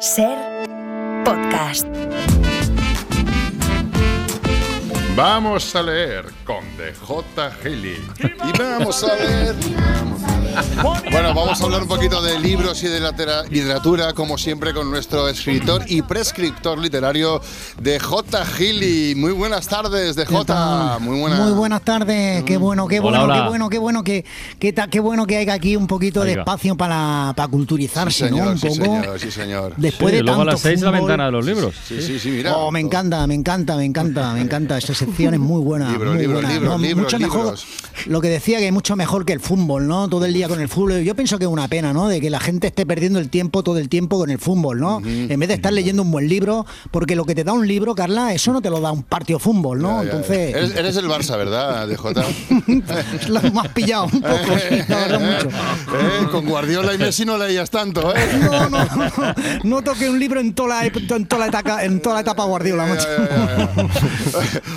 Ser podcast. Vamos a leer con DJ Gili. Y vamos a ver. Bueno, vamos a hablar un poquito de libros y de literatura, como siempre, con nuestro escritor y prescriptor literario de J. Gili. Muy buenas tardes, de ¿Qué J. Muy buenas. Muy buenas tardes. Qué bueno, qué Hola, bueno, hola. qué bueno, qué bueno que qué, ta- qué bueno que haya aquí un poquito de espacio para, para Sí, culturizarse, señor, ¿no? Un sí, poco. señor, sí, señor. Después Sí, de luego a tanto las seis la fútbol- ventana de los libros. Sí, sí, sí, mira. Oh, me encanta, me encanta, me encanta, me encanta. Esa sección es muy buena. Libros, muy libros, buena. libros, libros, mucho mejor. libros. Lo que decía que es mucho mejor que el fútbol, ¿no? Todo el día con el fútbol. Yo pienso que es una pena, ¿no? De que la gente esté perdiendo el tiempo todo el tiempo con el fútbol, ¿no? En vez de estar leyendo un buen libro, porque lo que te da un libro, Carla, eso no te lo da un partido fútbol, ¿no? Ya, ya, ya. Entonces. Eres, eres el Barça, ¿verdad, de J? lo hemos pillado un poco, sí, la verdad, mucho. Eh, Con Guardiola y Messi no leías tanto, ¿eh? No, no, no, no toqué un libro en toda la, en toda la etapa, en toda la etapa Guardiola, macho.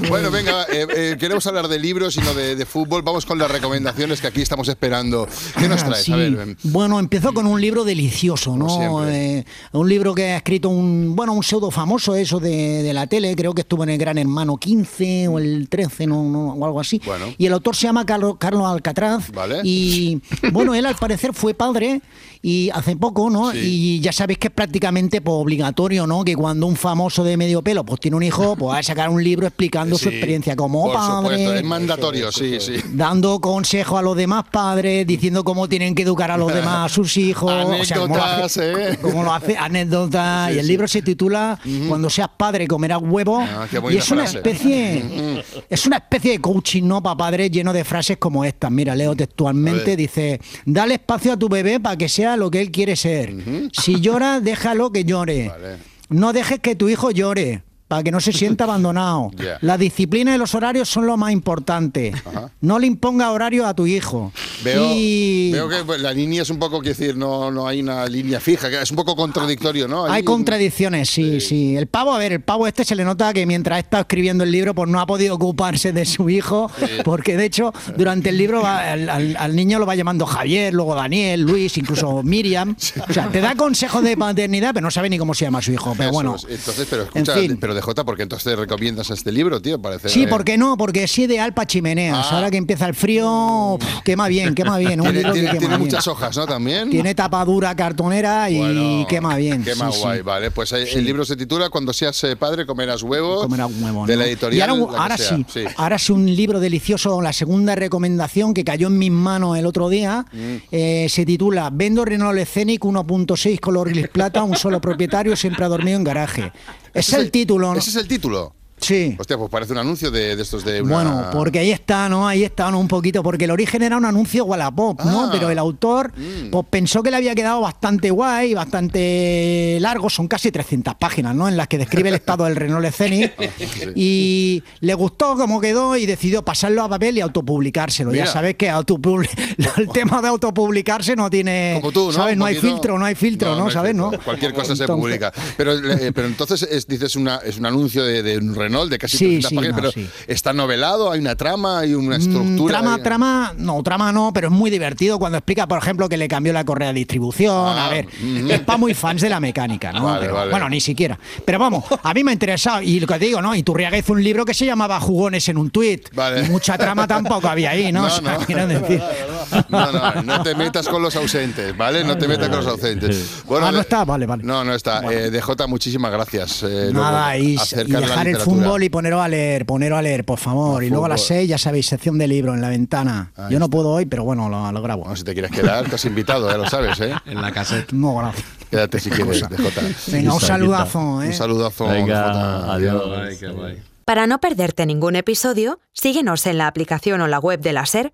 Bueno, venga, eh, eh, queremos hablar de libros y no de, de fútbol. Vamos con las recomendaciones que aquí estamos esperando. ¿Qué nos traes? Sí. A ver, Bueno, empezó con un libro delicioso, ¿no? Eh, un libro que ha escrito un, bueno, un pseudo famoso eso de, de la tele, creo que estuvo en el Gran Hermano 15 o el 13 no, no, o algo así. Bueno. Y el autor se llama Carlos, Carlos Alcatraz. Vale. Y bueno, él al parecer fue padre y hace poco, ¿no? Sí. Y ya sabéis que es prácticamente pues, obligatorio, ¿no? Que cuando un famoso de medio pelo pues tiene un hijo, pues va a sacar un libro explicando su experiencia como por padre supuesto, es mandatorio, sí, sí. dando consejo a los demás padres, diciendo cómo tienen que educar a los demás, a sus hijos. o sea, cómo lo hace- ¿eh? cómo lo hace, anécdotas. Sí, y el sí. libro se titula Cuando seas padre comerás huevos. Ah, y es una frase. especie, es una especie de coaching, ¿no? Para padres lleno de frases como estas. Mira, leo textualmente, dice, dale espacio a tu bebé para que sea lo que él quiere ser. Si llora, déjalo que llore. Vale. No dejes que tu hijo llore. Para que no se sienta abandonado. Ya. La disciplina y los horarios son lo más importante. Ajá. No le imponga horario a tu hijo. Veo, Y veo que pues, la línea es un poco, quiero decir, no, no hay una línea fija, que es un poco contradictorio, ¿no? hay contradicciones, sí, sí. El pavo, a ver, el pavo este se le nota que mientras está escribiendo el libro, pues no ha podido ocuparse de su hijo, porque de hecho, durante el libro va- al, al- al niño lo va llamando Javier, luego Daniel, Luis, incluso Miriam. O sea, te da consejos de paternidad, pero no sabe ni cómo se llama su hijo. Pero Eso bueno. es. Entonces, pero en escucha, fin. pero de J, ¿por qué entonces te recomiendas este libro, tío? Parece. Sí, ¿por qué no? Porque es ideal para chimeneas. Ah. Ahora que empieza el frío, pff, quema bien, quema bien. Un Tiene, libro que tiene- quema tiene bien. muchas hojas, ¿no? También. Tiene tapadura cartonera y Bueno, quema bien. Quema sí, sí. guay, vale. Pues el libro se titula Cuando seas eh, padre comerás huevos. Comerás huevo, De ¿no? la editorial. Y ahora, sí, ahora sí un libro delicioso, la segunda recomendación que cayó en mis manos el otro día, Mm. eh, se titula Vendo Renault Scenic 1.6 color gris plata, un solo propietario, siempre ha dormido en garaje. Es Ese el título, ¿no? Ese es el título. Sí. Hostia, pues parece un anuncio de, de estos de una... Bueno, porque ahí está, ¿no? Ahí está, ¿no? Un poquito, porque el origen era un anuncio Wallapop, ¿no? Ah. Pero el autor Mm. pues, pensó que le había quedado bastante guay, bastante largo, son casi 300 páginas, ¿no? En las que describe el estado del Renault Scenic y le gustó cómo quedó y decidió pasarlo a papel y autopublicárselo. Mira. Ya sabes que el tema de autopublicarse no tiene, Como tú, ¿no? ¿sabes? No hay filtro, no hay filtro, ¿no? ¿Sabes? ¿no? Cualquier cosa se publica. Pero, eh, pero entonces es, dices una, es un anuncio de, de un Renault de casi Sí, 300 sí, páginas, no, pero sí. está novelado, hay una trama, hay una Mm, estructura. Trama, hay- trama, no, trama no, pero es muy divertido cuando explica, por ejemplo, que le cambió la correa de distribución. Ah, a ver, ujú. es para muy fans de la mecánica, ¿no? Vale, Pero, vale. Bueno, ni siquiera. Pero vamos, a mí me ha interesado. Y lo que te digo, ¿no? Iturriaga hizo un libro que se llamaba Jugones en un tuit. Vale. Y mucha trama tampoco había ahí, ¿no? No, O sea, no. No, no, no te metas con los ausentes, ¿vale? No te metas con los ausentes. Bueno, Ah, no está, vale, vale. No, no está. Eh, DJ, muchísimas gracias. eh, Nada, luego, y, y dejar el fútbol y poneros a leer, poneros a leer, por favor. y luego a las fútbol. seis, ya sabéis, sección de libro en la ventana. Ahí Yo no puedo hoy, pero bueno, lo, lo grabo. Bueno, si te quieres quedar, te has invitado, ya lo sabes, ¿eh? En la caseta. No, gracias. Quédate si quieres, DJ. Venga, un saludazo, ¿eh? Un saludazo. Venga, DJ. adiós. Para no perderte ningún episodio, síguenos en la aplicación o la web de la SER,